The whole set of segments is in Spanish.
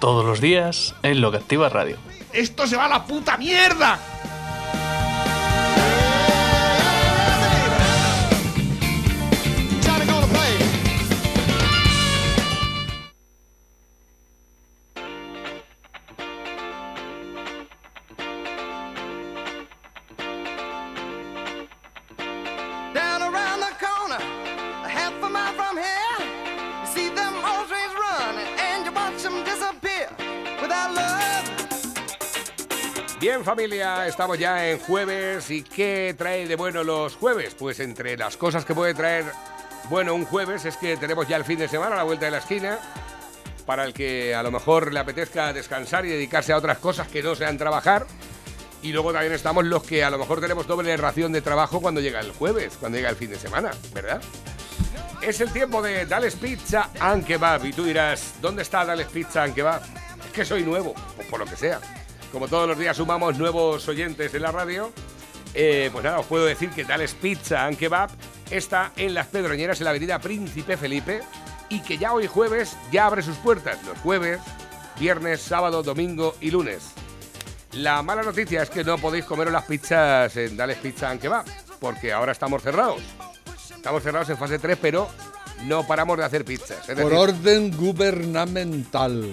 Todos los días en Lo que Activa Radio. ¡Esto se va a la puta mierda! Familia, estamos ya en jueves y ¿qué trae de bueno los jueves? Pues entre las cosas que puede traer bueno un jueves es que tenemos ya el fin de semana a la vuelta de la esquina para el que a lo mejor le apetezca descansar y dedicarse a otras cosas que no sean trabajar. Y luego también estamos los que a lo mejor tenemos doble ración de trabajo cuando llega el jueves, cuando llega el fin de semana, ¿verdad? Es el tiempo de Dales Pizza and Kebab. Y tú dirás, ¿dónde está Dales Pizza and Kebab? Es que soy nuevo, pues por lo que sea. Como todos los días sumamos nuevos oyentes en la radio, eh, pues nada, os puedo decir que Dales Pizza and Kebab está en Las Pedroñeras, en la avenida Príncipe Felipe, y que ya hoy jueves ya abre sus puertas. Los jueves, viernes, sábado, domingo y lunes. La mala noticia es que no podéis comeros las pizzas en Dales Pizza and Kebab, porque ahora estamos cerrados. Estamos cerrados en fase 3, pero no paramos de hacer pizzas. Es Por decir, orden gubernamental.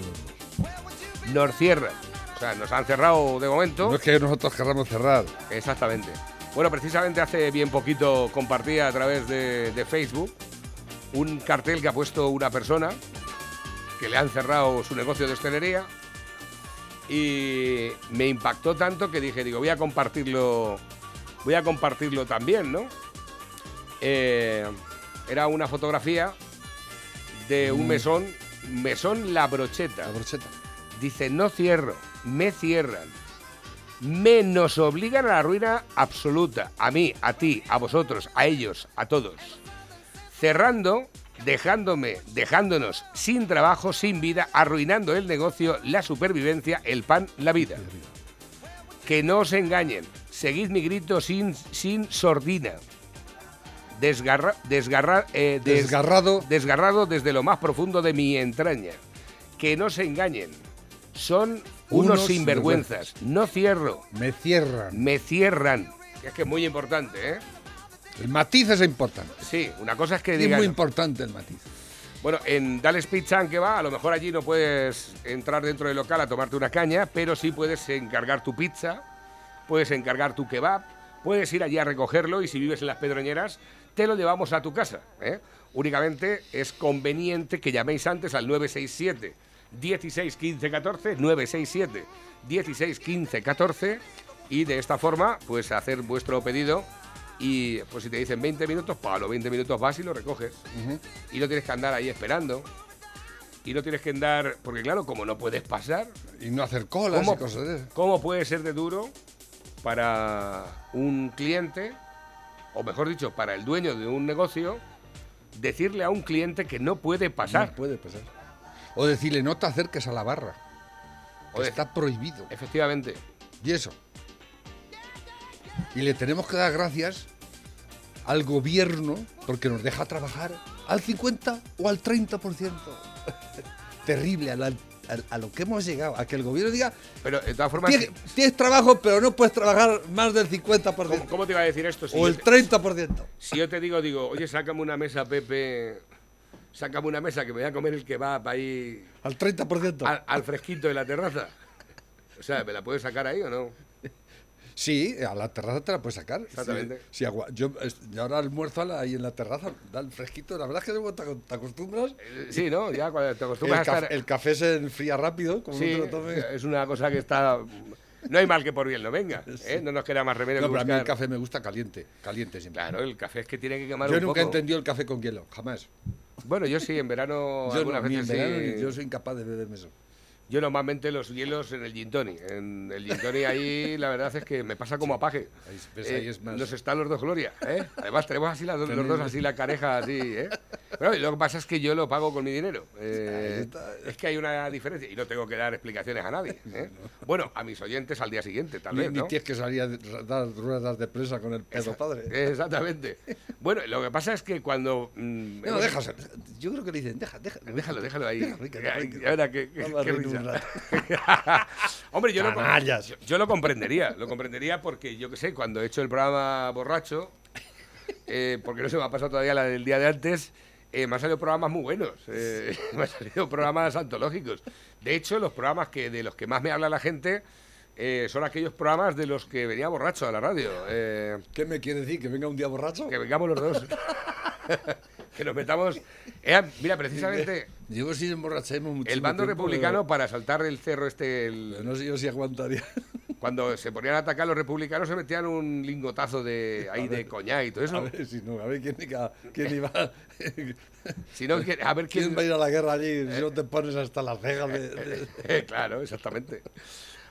nos cierran. O sea, nos han cerrado de momento. No es que nosotros querramos cerrar. Exactamente. Bueno, precisamente hace bien poquito compartí a través de, de Facebook un cartel que ha puesto una persona que le han cerrado su negocio de hostelería y me impactó tanto que dije, digo, voy a compartirlo, voy a compartirlo también, ¿no? Eh, era una fotografía de un mesón, mesón La Brocheta. La brocheta. Dice, no cierro, me cierran. Me nos obligan a la ruina absoluta. A mí, a ti, a vosotros, a ellos, a todos. Cerrando, dejándome, dejándonos sin trabajo, sin vida, arruinando el negocio, la supervivencia, el pan, la vida. Que no os engañen. Seguid mi grito sin, sin sordina. Desgarra, desgarra, eh, des- Desgarrado. desgarrado desde lo más profundo de mi entraña. Que no se engañen. Son unos, Unos sinvergüenzas. No cierro. Me cierran. Me cierran. Es que es muy importante, ¿eh? El matiz es importante. Sí, una cosa es que Es muy importante el matiz. Bueno, en Dales Pizza and que va, a lo mejor allí no puedes entrar dentro del local a tomarte una caña, pero sí puedes encargar tu pizza, puedes encargar tu kebab, puedes ir allí a recogerlo y si vives en las Pedroñeras, te lo llevamos a tu casa. ¿eh? Únicamente es conveniente que llaméis antes al 967 16 15 14, 967 16 15 14 y de esta forma pues hacer vuestro pedido y pues si te dicen 20 minutos, para los 20 minutos vas y lo recoges y no tienes que andar ahí esperando. Y no tienes que andar, porque claro, como no puedes pasar, Y no hacer colas ¿cómo, y cosas de esas. cómo puede ser de duro para un cliente, o mejor dicho, para el dueño de un negocio, decirle a un cliente que no puede pasar? No puede pasar. O decirle, no te acerques a la barra. O de- está prohibido. Efectivamente. Y eso. Y le tenemos que dar gracias al gobierno porque nos deja trabajar al 50 o al 30%. Terrible, a, la- a- a lo que hemos llegado. A que el gobierno diga, Pero de todas formas, tienes, tienes trabajo, pero no puedes trabajar más del 50%. ¿cómo, cómo te iba a decir esto? Si o el te- 30%. Si yo te digo, digo, oye, sácame una mesa, Pepe, sácame una mesa que me voy a comer el kebab ahí Al 30%. al, al fresquito de la terraza. O sea, ¿me la puedes sacar ahí o no? Sí, a la terraza te la puedes sacar. Exactamente. Sí, sí, agua- yo, yo ahora almuerzo a ahí en la terraza, da el fresquito. La verdad es que luego te, te acostumbras. Eh, Sí, ¿no? Ya cuando te El, acostumbras a caf- estar... el café se enfría rápido, como Sí, no te lo tomes. es una cosa que está... No hay mal que por bien no venga. ¿eh? No nos queda más remedio No, que pero a mí el buscar... café me gusta caliente, caliente siempre. Claro, el café es que tiene que quemar yo un nunca he poco. entendido el café con hielo, jamás. Bueno, yo sí, en verano Yo algunas no, ni en veces verano sí. yo soy incapaz de beberme eso. Yo normalmente los hielos en el gin tonic. En el gin tonic ahí la verdad es que me pasa como a paje. Ahí, ves, ahí Eh, es más- Nos están los dos Gloria, ¿eh? Además tenemos así las dos- los dos así la careja así, ¿eh? Pero lo que pasa es que yo lo pago con mi dinero. Eh, es que hay una diferencia y no tengo que dar explicaciones a nadie. ¿eh? Bueno, a mis oyentes al día siguiente, tal vez, ni ¿no? tienes que salir a dar ruedas de prensa con el pedo padre. Exactamente. Bueno, lo que pasa es que cuando... mm, No, hemos- déjalo. Yo creo que le dicen, deja, deja. Déjalo, déjalo ahí. Déjalo, que- Ay, que- ya un rato. Hombre, yo lo, yo, yo lo comprendería, lo comprendería porque yo qué sé, cuando he hecho el programa borracho, eh, porque no se me ha pasado todavía la del día de antes, eh, me han salido programas muy buenos, eh, me han salido programas antológicos. De hecho, los programas que de los que más me habla la gente eh, son aquellos programas de los que venía borracho a la radio. eh, ¿Qué me quiere decir? ¿Que venga un día borracho? que vengamos los dos. que nos metamos. Eh, mira, precisamente Llevo sin emborracharme mucho el bando republicano para saltar el cerro este, el- No sé yo si aguantaría. cuando se ponían a atacar los republicanos se metían un lingotazo de ahí de coñac y todo A eso. ver si no, a ver quién, quién iba. Si no, a ver quién. ¿Quién va a ir a la guerra allí si no te pones hasta las cejas de- claro, exactamente.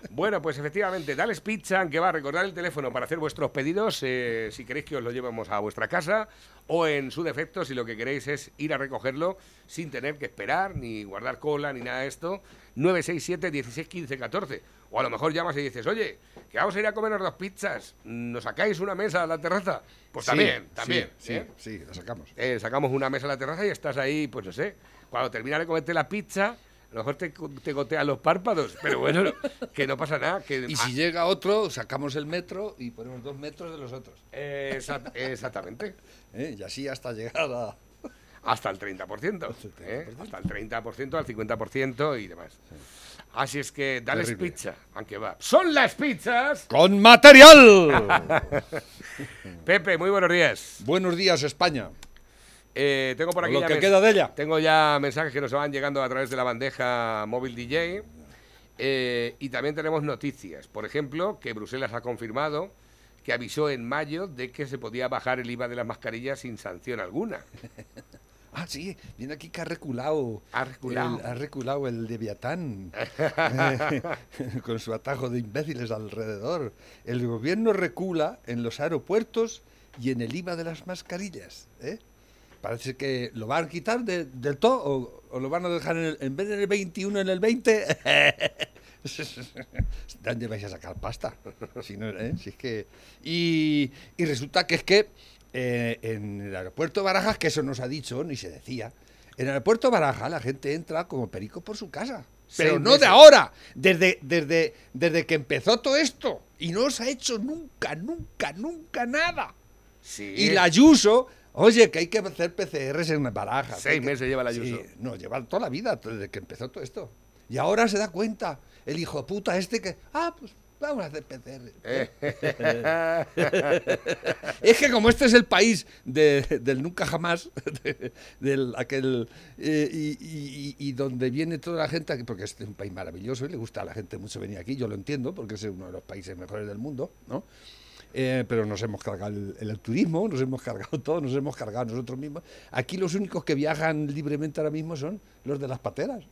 Bueno, pues efectivamente, Dales Pizza, que va a recordar el teléfono para hacer vuestros pedidos, eh, si queréis que os lo llevemos a vuestra casa, o en su defecto, si lo que queréis es ir a recogerlo sin tener que esperar, ni guardar cola, ni nada de esto, 967 16 15 14. O a lo mejor llamas y dices, oye, que vamos a ir a comernos dos pizzas, ¿nos sacáis una mesa a la terraza? Pues Sí, también, sí, también. Sí, ¿eh? sí, la sacamos. Eh, sacamos una mesa a la terraza y estás ahí, pues no sé, cuando terminas de comerte la pizza, a lo mejor te, te gotean los párpados, pero bueno, no- que no pasa nada. Que, Y si llega otro, sacamos el metro y ponemos dos metros de los otros. eh, exa- exactamente. ¿eh? Y así hasta llegar a. Hasta el 30%. ¿eh? Hasta el 30%, al 50% y demás. Así es que dale Terrible. pizza, aunque va. ¡Son las pizzas! ¡Con material! Pepe, muy buenos días. Buenos días, España. Eh, tengo por aquí lo ya que queda de ella. Tengo ya mensajes que nos van llegando a través de la bandeja móvil DJ. eh, y también tenemos noticias. Por ejemplo, que Bruselas ha confirmado que avisó en mayo de que se podía bajar el IVA de las mascarillas sin sanción alguna. Ah, sí, viene aquí que ha reculado. Ha reculado. El, ha reculado el Leviatán. eh, con su atajo de imbéciles alrededor. El gobierno recula en los aeropuertos y en el IVA de las mascarillas. ¿eh? Parece que lo van a quitar de- del todo o, o lo van a dejar en, el- en vez del 21 en el 20. ¿De dónde vais a sacar pasta? Si no, ¿eh? Si es que... y, y resulta que es que eh, en el aeropuerto de Barajas, que eso no se ha dicho ni se decía, en el aeropuerto de Barajas la gente entra como perico por su casa. Pero no de ahora, desde, desde, desde que empezó todo esto. Y no se ha hecho nunca, nunca, nunca nada. Sí. Y la Ayuso, oye, que hay que hacer PCRs en Barajas. Seis que- meses lleva la Ayuso. Sí, no, lleva toda la vida, desde que empezó todo esto. Y ahora se da cuenta, el hijo puta este que, ah, pues vamos a hacer PCR. Es que como este es el país de- del nunca jamás, de- del aquel eh, y, y- y- y donde viene toda la gente, porque este es un país maravilloso y le gusta a la gente mucho venir aquí, yo lo entiendo, porque es uno de los países mejores del mundo, ¿no? Eh, pero nos hemos cargado el, el turismo, nos hemos cargado todo, nos hemos cargado nosotros mismos. Aquí los únicos que viajan libremente ahora mismo son los de las pateras.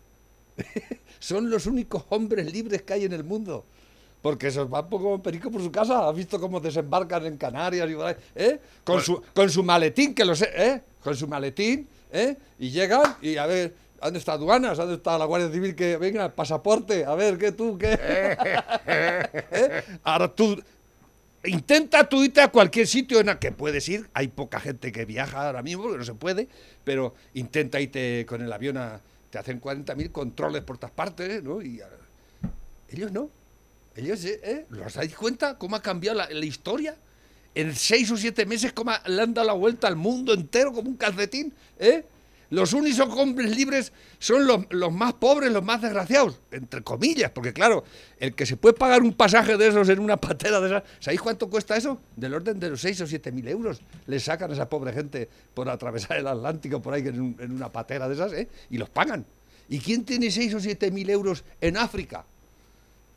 son los únicos hombres libres que hay en el mundo. Porque esos van como perico por su casa. ¿Has visto cómo desembarcan en Canarias y? ¿eh? Con, su, con su maletín, que lo sé, ¿eh? Con su maletín, ¿eh? Y llegan y a ver, ¿dónde está aduanas? ¿Dónde está la Guardia Civil? Que venga, pasaporte, a ver, ¿qué tú, qué? ¿Eh? Ahora tú, intenta tú irte a cualquier sitio en el que puedes ir. Hay poca gente que viaja ahora mismo, porque no se puede, pero intenta irte con el avión a... Te hacen 40.000 controles por todas partes, ¿no? Y ah, ellos no. Ellos, ¿eh? ¿eh? ¿Los dais cuenta cómo ha cambiado la, la historia? En seis o siete meses, cómo le han dado la vuelta al mundo entero como un calcetín, ¿eh? Los únicos hombres libres son los, los más pobres, los más desgraciados, entre comillas, porque claro, el que se puede pagar un pasaje de esos en una patera de esas, ¿sabéis cuánto cuesta eso? Del orden de los 6 o 7 mil euros le sacan a esa pobre gente por atravesar el Atlántico por ahí en, un- en una patera de esas, ¿eh? Y los pagan. ¿Y quién tiene 6 o 7 mil euros en África?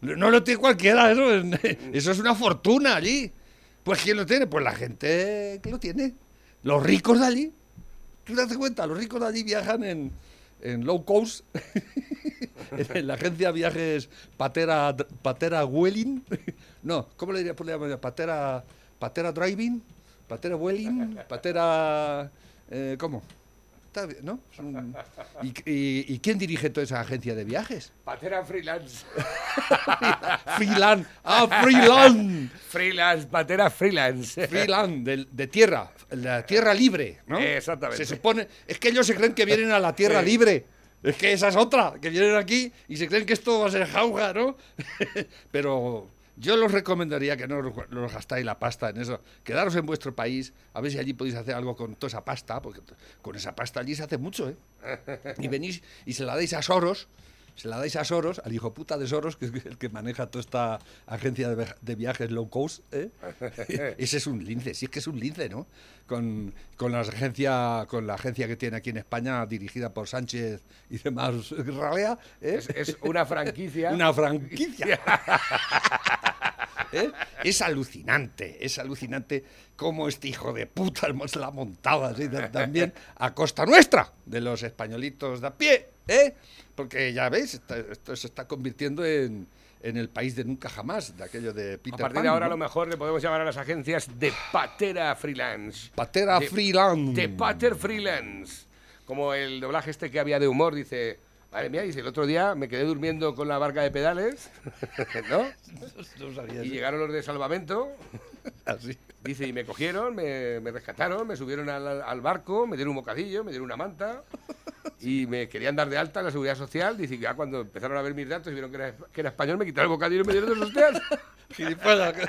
No lo tiene cualquiera, eso, es- eso es una fortuna allí. Pues ¿quién lo tiene? Pues la gente que lo tiene. Los ricos de allí. ¿Tú te das cuenta? Los ricos de allí viajan en, en low cost, en la agencia viajes Patera, Patera Welling. No, ¿cómo le diría? Patera, Patera Driving, Patera Welling, Patera... eh, ¿Cómo? ¿No? ¿Y, y, y quién dirige toda esa agencia de viajes? Patera freelance. Freeland. ¡Ah, Freeland! freelance, patera freelance. Freeland, de, de tierra, la tierra libre, ¿no? Exactamente. Se supone, es que ellos se creen que vienen a la tierra libre. Es que esa es otra, que vienen aquí y se creen que esto va a ser jauja, ¿no? Pero yo los recomendaría que no os gastáis la pasta en eso. Quedaros en vuestro país, a ver si allí podéis hacer algo con toda esa pasta, porque con esa pasta allí se hace mucho, ¿eh? Y venís y se la dais a Soros, se la dais a Soros, al hijo puta de Soros, que es el que maneja toda esta agencia de, via- de viajes low cost, ¿eh? Ese es un lince, sí es que es un lince, ¿no? Con, con, la agencia, con la agencia que tiene aquí en España, dirigida por Sánchez y demás, Ralea, ¿eh? Es, es una franquicia. Una franquicia. ¿Eh? Es alucinante, es alucinante cómo este hijo de puta la ta- también a costa nuestra, de los españolitos de a pie, ¿eh? Porque ya veis, esta- esto se está convirtiendo en, en el país de nunca jamás, de aquello de A Peter partir Pan, de ahora, a lo mejor le podemos llamar a las agencias de Patera Freelance. Patera De- Freeland. De Pater Freelance. Como el doblaje este que había de humor, dice. Madre mía, dice, el otro día me quedé durmiendo con la barca de pedales, ¿no? No sabía Y eso. llegaron los de salvamento, Así. Dice, y me cogieron, me, me rescataron, me subieron al, al barco, me dieron un bocadillo, me dieron una manta, y me querían dar de alta en la seguridad social. Dice, ya cuando empezaron a ver mis datos y vieron que era, que era español, me quitaron el bocadillo y me dieron dos hostias.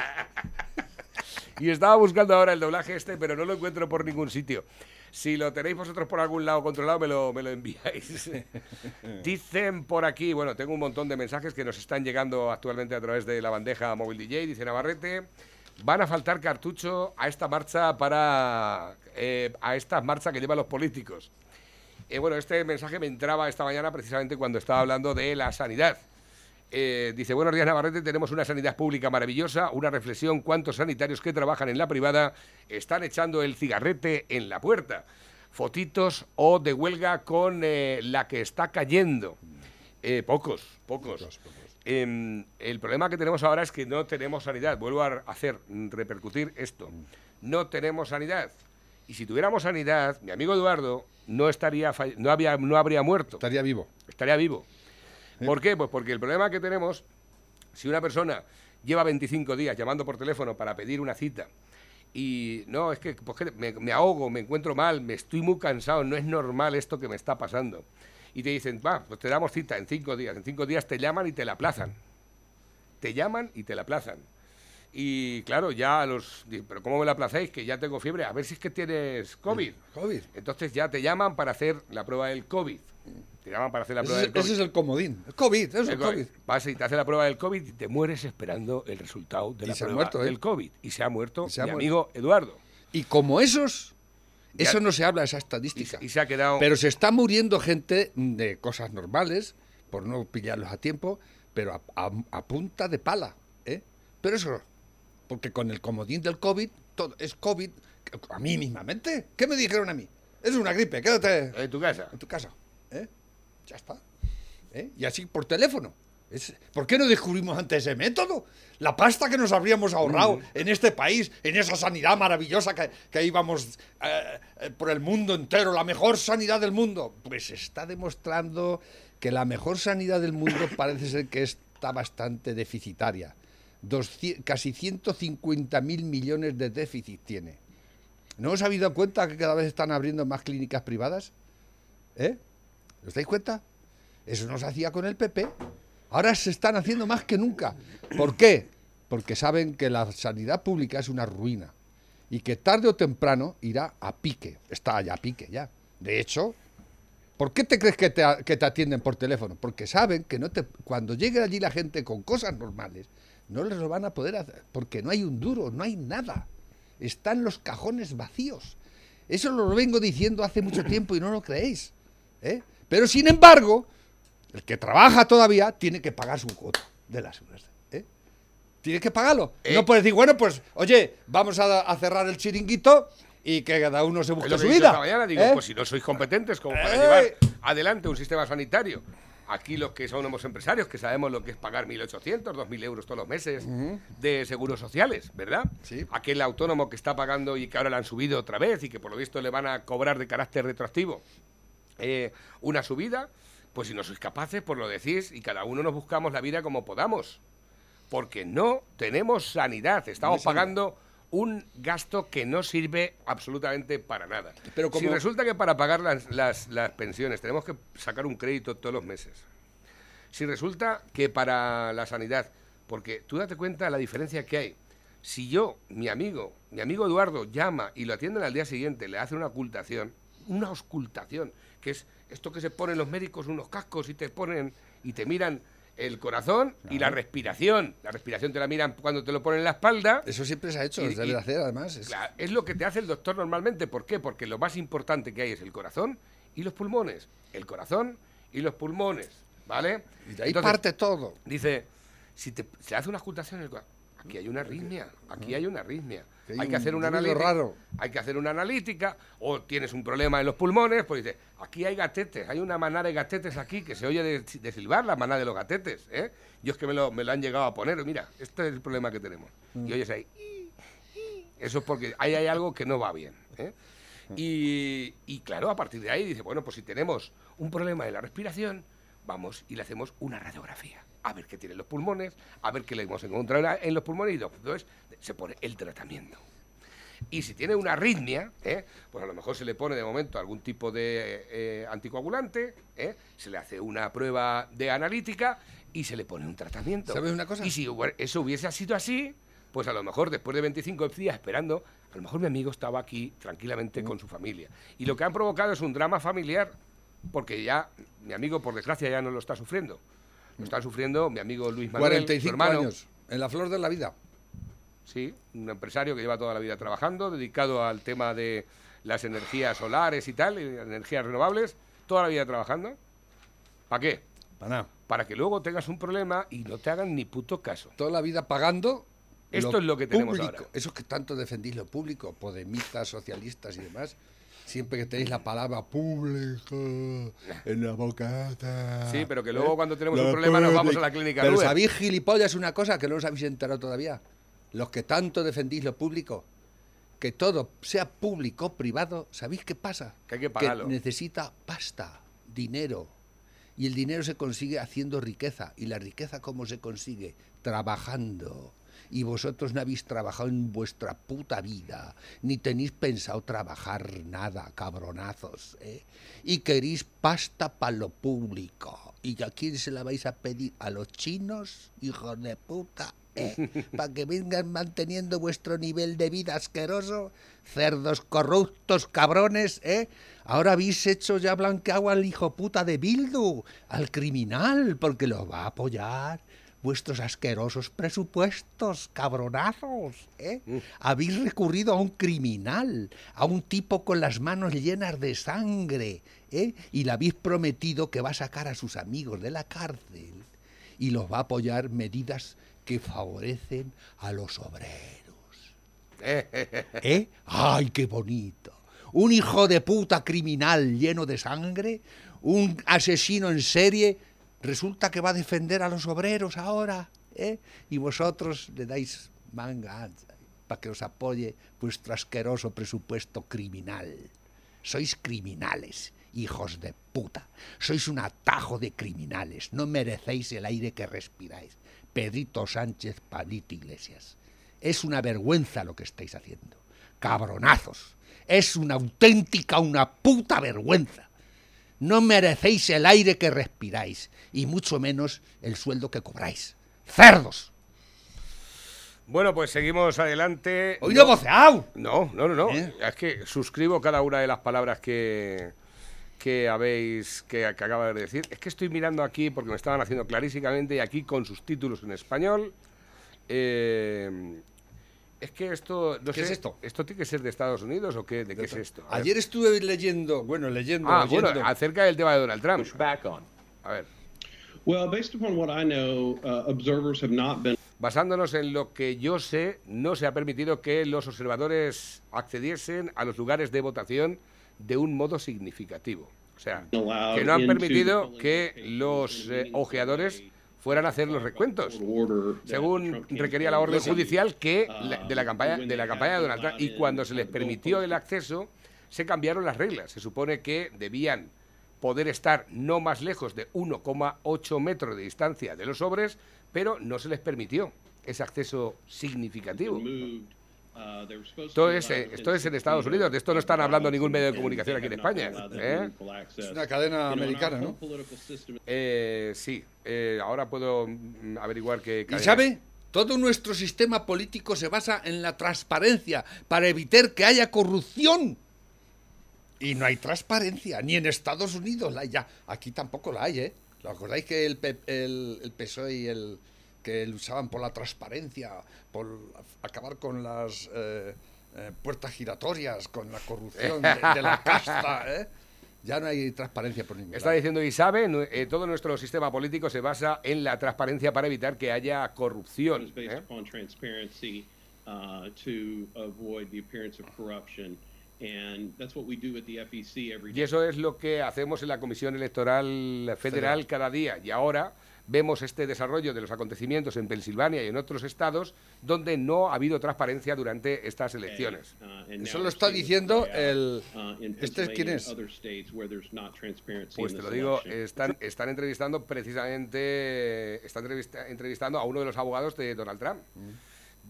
Y estaba buscando ahora el doblaje este, pero no lo encuentro por ningún sitio. Si lo tenéis vosotros por algún lado controlado, me lo, me lo enviáis. Dicen por aquí, bueno, tengo un montón de mensajes que nos están llegando actualmente a través de la bandeja móvil DJ. Dice Navarrete, van a faltar cartucho a esta marcha para eh, a esta marcha que llevan los políticos. Eh, bueno, este mensaje me entraba esta mañana precisamente cuando estaba hablando de la sanidad. Eh, dice, buenos días Navarrete, tenemos una sanidad pública maravillosa, una reflexión, cuántos sanitarios que trabajan en la privada están echando el cigarrete en la puerta. Fotitos o de huelga con eh, la que está cayendo. Pocos, pocos. Em, el problema que tenemos ahora es que no tenemos sanidad. Vuelvo a hacer mm, repercutir esto. No tenemos sanidad. Y si tuviéramos sanidad, mi amigo Eduardo no estaría no había no habría muerto Estaría vivo. estaría vivo. ¿Por qué? Pues porque el problema que tenemos, si una persona lleva 25 días llamando por teléfono para pedir una cita y no, es que, pues que me, me ahogo, me encuentro mal, me estoy muy cansado, no es normal esto que me está pasando. Y te dicen, va, pues te damos cita en cinco días. En cinco días te llaman y te la aplazan. Te llaman y te la aplazan. Y claro, ya los... Pero ¿cómo me la aplazáis? Que ya tengo fiebre. A ver si es que tienes COVID. COVID. Entonces ya te llaman para hacer la prueba del COVID. Te llaman para hacer la prueba Ese, del COVID. ese es el comodín. El COVID, eso es el El COVID. Vas y te hace la prueba del COVID y te mueres esperando el resultado de Y la se ha prueba muerto, ¿eh? del COVID. Y se ha muerto ha mi muerto. amigo Eduardo. Y como esos, eso no se habla, esa estadística. y se ha quedado... Pero se está muriendo gente de cosas normales, por no pillarlos a tiempo, pero a, a- a punta de pala. ¿eh? Pero eso, porque con el comodín del COVID, todo es COVID, a mí mismamente. ¿Qué me dijeron a mí? Es una gripe, quédate en tu casa. en tu casa. ¿eh? Ya está. ¿eh? Y así por teléfono. ¿Por qué no descubrimos antes ese método? La pasta que nos habríamos ahorrado Mm. en este país, en esa sanidad maravillosa que, que íbamos eh, eh, por el mundo entero, la mejor sanidad del mundo. Pues está demostrando que la mejor sanidad del mundo parece ser que está bastante deficitaria. 200 casi 150 mil millones de déficit tiene. ¿No os habéis dado cuenta que cada vez están abriendo más clínicas privadas? ¿Eh? ¿Os dais cuenta? Eso no se hacía con el PP. Ahora se están haciendo más que nunca. ¿Por qué? Porque saben que la sanidad pública es una ruina y que tarde o temprano irá a pique. Está ya a pique ya. De hecho, ¿por qué te crees que te, que te atienden por teléfono? Porque saben que no te, cuando llegue allí la gente con cosas normales, no les lo van a poder hacer, porque no hay un duro, no hay nada. Están los cajones vacíos. Eso lo vengo diciendo hace mucho tiempo y no lo creéis. ¿eh? Pero sin embargo, el que trabaja todavía tiene que pagar su cuota de la seguridad. ¿eh? Tiene que pagarlo. Eh. No puedes decir, bueno, pues, oye, vamos a, a cerrar el chiringuito y que cada uno se busque su vida. mañana, digo, ¿eh? pues si no sois competentes como para ¡Ey! llevar adelante un sistema sanitario. Aquí los que somos empresarios, que sabemos lo que es pagar 1.800, 2.000 euros todos los meses de seguros sociales, ¿verdad? Sí. Aquel autónomo que está pagando y que ahora le han subido otra vez y que por lo visto le van a cobrar de carácter retroactivo eh, una subida, pues si no sois capaces, pues lo decís y cada uno nos buscamos la vida como podamos. Porque no tenemos sanidad, estamos pagando un gasto que no sirve absolutamente para nada. Pero Si como- resulta que para pagar las, las- las pensiones tenemos que sacar un crédito todos los meses, si resulta que para la sanidad, porque tú date cuenta de la diferencia que hay. Si yo, mi amigo, mi amigo Eduardo llama y lo atienden al día siguiente, le hace una ocultación, una auscultación, que es esto que se ponen los médicos unos cascos y te ponen y te miran el corazón y la respiración. La respiración te la miran cuando te lo ponen en la espalda. Eso siempre se ha hecho, Y- se debe hacer además. es- Claro, es lo que te hace el doctor normalmente. ¿Por qué? Porque lo más importante que hay es el corazón y los pulmones. El corazón y los pulmones, ¿vale? Y de ahí Entonces, parte todo. Dice, si te, se hace una ocultación, en el cora- aquí hay una arritmia, aquí hay una arritmia. Hay Hay que hacer un una analítica. raro. Hay que hacer una analítica, o tienes un problema en los pulmones, pues dice, aquí hay gatetes, hay una manada de gatetes aquí que se oye de, de silbar la manada de los gatetes, ¿eh? Yo es que me lo, me lo han llegado a poner, mira, este es el problema que tenemos. Mm. Y oyes ahí, eso es porque ahí hay algo que no va bien. ¿eh? Y, y claro, a partir de ahí dice, bueno, pues si tenemos un problema de la respiración, vamos y le hacemos una radiografía. A ver qué tienen los pulmones, a ver qué le hemos encontrado en los pulmones y entonces se pone el tratamiento. Y si tiene una arritmia, ¿eh? pues a lo mejor se le pone de momento algún tipo de eh, anticoagulante, ¿eh? se le hace una prueba de analítica y se le pone un tratamiento. ¿Sabes una cosa? Y si eso hubiese sido así, pues a lo mejor después de 25 días esperando, a lo mejor mi amigo estaba aquí tranquilamente con su familia. Y lo que han provocado es un drama familiar, porque ya mi amigo, por desgracia, ya no lo está sufriendo. Lo está sufriendo mi amigo Luis Manuel, su 45 hermano. años, en la flor de la vida. Sí, un empresario que lleva toda la vida trabajando, dedicado al tema de las energías solares y tal, y energías renovables, toda la vida trabajando. ¿Para qué? Para nada. Para que luego tengas un problema y no te hagan ni puto caso. Toda la vida pagando. Esto es lo que tenemos público. ahora. Esos que tanto defendís lo público, podemistas, socialistas y demás. Siempre que tenéis la palabra público en la bocata. Sí, pero que luego ¿eh? cuando tenemos un problema nos vamos a la clínica Pero sabéis, gilipollas, una cosa que no os habéis enterado todavía. Los que tanto defendís lo público, que todo sea público o privado, ¿sabéis qué pasa? Que hay que pagarlo. necesita pasta, dinero. Y el dinero se consigue haciendo riqueza. ¿Y la riqueza cómo se consigue? Trabajando. Y vosotros no habéis trabajado en vuestra puta vida, ni tenéis pensado trabajar nada, cabronazos. ¿eh? Y queréis pasta para lo público. ¿Y a quién se la vais a pedir? ¿A los chinos, hijos de puta? Para que vengan manteniendo vuestro nivel de vida asqueroso, cerdos corruptos, cabrones, ¿eh? Ahora habéis hecho ya blanqueado al hijo puta de Bildu, al criminal, porque lo va a apoyar vuestros asquerosos presupuestos, cabronazos, ¿eh? Habéis recurrido a un criminal, a un tipo con las manos llenas de sangre, ¿eh? Y le habéis prometido que va a sacar a sus amigos de la cárcel y los va a apoyar medidas que favorecen a los obreros. ¿Eh? ¡Ay, qué bonito! Un hijo de puta criminal lleno de sangre, un asesino en serie, resulta que va a defender a los obreros ahora, ¿eh? Y vosotros le dais manga para que os apoye vuestro asqueroso presupuesto criminal. Sois criminales, hijos de puta. Sois un atajo de criminales. No merecéis el aire que respiráis. Pedrito Sánchez, Pablito Iglesias. Es una vergüenza lo que estáis haciendo. Cabronazos. Es una auténtica, una puta vergüenza. No merecéis el aire que respiráis y mucho menos el sueldo que cobráis. ¡Cerdos! Bueno, pues seguimos adelante. ¡Hoy no voceado! No, no, no, no. ¿Eh? Es que suscribo cada una de las palabras que, que habéis, que, que acabas de decir. Es que estoy mirando aquí porque me estaban haciendo clarísimamente y aquí con sus títulos en español. Eh, es que esto, no ¿Qué sé, es esto? ¿Esto tiene que ser de Estados Unidos o qué? ¿De qué es esto? Ayer estuve leyendo, bueno, leyendo, Ah, leyendo. bueno, acerca del tema de Donald Trump. push back on. A ver, Well, based upon what I know, uh, observers have not been basándonos en lo que yo sé, no se ha permitido que los observadores accediesen a los lugares de votación de un modo significativo. O sea, que no han permitido que los eh, ojeadores way, fueran a hacer los recuentos. Según requería la orden judicial que Uh, la- de la campaña de la campaña de Donald Trump y cuando se les permitió el acceso se cambiaron las reglas. Se supone que debían poder estar no más lejos de 1,8 metros de distancia de los sobres, pero no se les permitió ese acceso significativo. Esto to es, esto es en Estados Unidos, de esto no están hablando ningún medio de comunicación aquí en España, ¿eh? Es una cadena americana, ¿no? Eh, sí, eh, ahora puedo mm, averiguar qué ¿Y sabe? Todo nuestro sistema político se basa en la transparencia para evitar que haya corrupción. Y no hay transparencia, ni en Estados Unidos la hay ya. Aquí tampoco la hay, ¿eh? ¿Lo acordáis que el, el, el PSOE y el que luchaban por la transparencia, por acabar con las eh, eh, puertas giratorias, con la corrupción de, de la casta, ¿eh? Ya no hay transparencia por ningún Está lado. diciendo Isabe, eh, todo nuestro sistema político se basa en la transparencia para evitar que haya corrupción. based ¿eh? upon transparency to avoid the appearance of corruption. And that's what we do at the FEC every Y day. eso es lo que hacemos en la Comisión Electoral Federal cada día. Y ahora vemos este desarrollo de los acontecimientos en Pensilvania y en otros estados donde no ha habido transparencia durante estas elecciones. Uh, Eso lo está diciendo out, el- uh, in ¿este es quién Pennsylvania es? and other states where there's not transparency Pues te lo digo, están, están entrevistando precisamente, están entrevista- entrevistando a uno de los abogados de Donald Trump.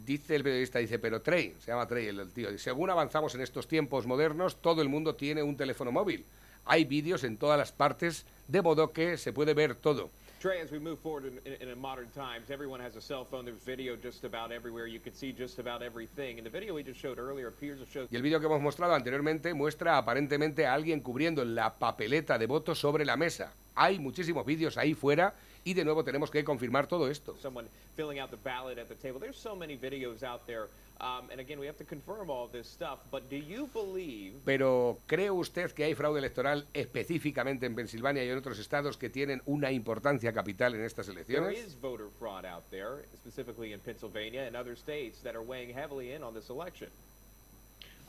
Dice el periodista, dice, pero Trey, se llama Trey el, el tío, dice, según avanzamos en estos tiempos modernos, todo el mundo tiene un teléfono móvil. Hay vídeos en todas las partes, de modo que se puede ver todo. Trey, as we move forward in, in, in modern times, everyone has a cell phone. There's video just about everywhere. You can see just about everything. And the video we just showed earlier appears to show Y el vídeo que hemos mostrado anteriormente muestra aparentemente a alguien cubriendo la papeleta de votos sobre la mesa. Hay muchísimos vídeos ahí fuera y de nuevo tenemos que confirmar todo esto. someone filling out the ballot at the table. There's so many videos out there. And again, we have to confirm all this stuff. But do you believe Pero ¿cree usted que hay fraude electoral específicamente en Pensilvania y en otros estados que tienen una importancia capital en estas there elecciones? is voter fraud out there, specifically in Pennsylvania and other states that are weighing heavily in on this election?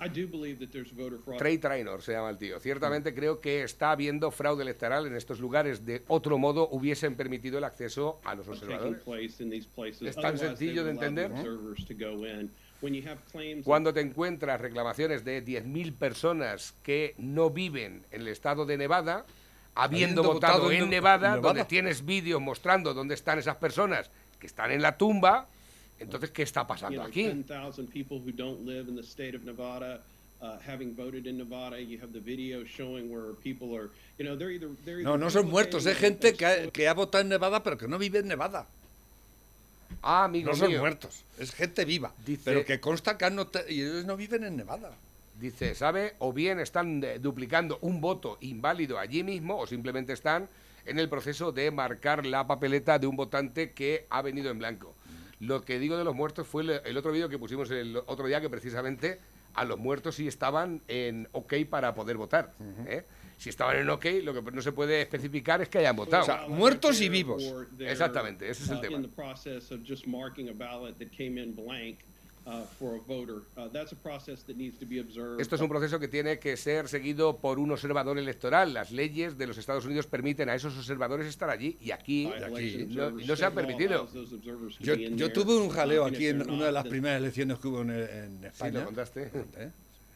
I do believe that there's voter fraud. Trey Trainor se llama el tío. Ciertamente creo que está habiendo fraude electoral en estos lugares. De otro modo hubiesen permitido el acceso a los observadores. place in these places. Es tan sencillo de entender. observers to go in. When you have claims Cuando te encuentras reclamaciones de 10.000 personas que no viven en el estado de Nevada, habiendo Habiendo votado, votado en en Ne- Nevada, Nevada. donde tienes vídeos mostrando dónde están esas personas que están en la tumba, entonces, ¿qué está pasando aquí? 10,000 people who don't live in the state of Nevada uh, having voted in Nevada. You have the video showing where people are, you know, they're either they're No, either no son muertos, es gente que ha, que ha votado en Nevada pero que no vive en Nevada. Ah, amigo No son mío. muertos, es gente viva. Dice- pero que consta que nota- y ellos no viven en Nevada. Dice, ¿sabe? O bien están eh, duplicando un voto inválido allí mismo, o simplemente están en el proceso de marcar la papeleta de un votante que ha venido en blanco. Lo que digo de los muertos fue el, el otro vídeo que pusimos el otro día, que precisamente a los muertos sí estaban en OK para poder votar. ¿eh? Si estaban en OK, lo que no se puede especificar es que hayan votado. O sea, muertos y vivos. Exactamente, ese es el uh, tema. In the process of just marking a ballot that came in blank uh, for a voter. Uh, that's a process that needs to be observed. Esto es un proceso que tiene que ser seguido por un observador electoral. Las leyes de los Estados Unidos permiten a esos observadores estar allí y aquí, by election no, y no se ha State law permitido. allows those observers to Yo, yo there. tuve un jaleo aquí en una de las primeras elecciones que hubo en, en Sí, España. lo contaste. ¿Eh?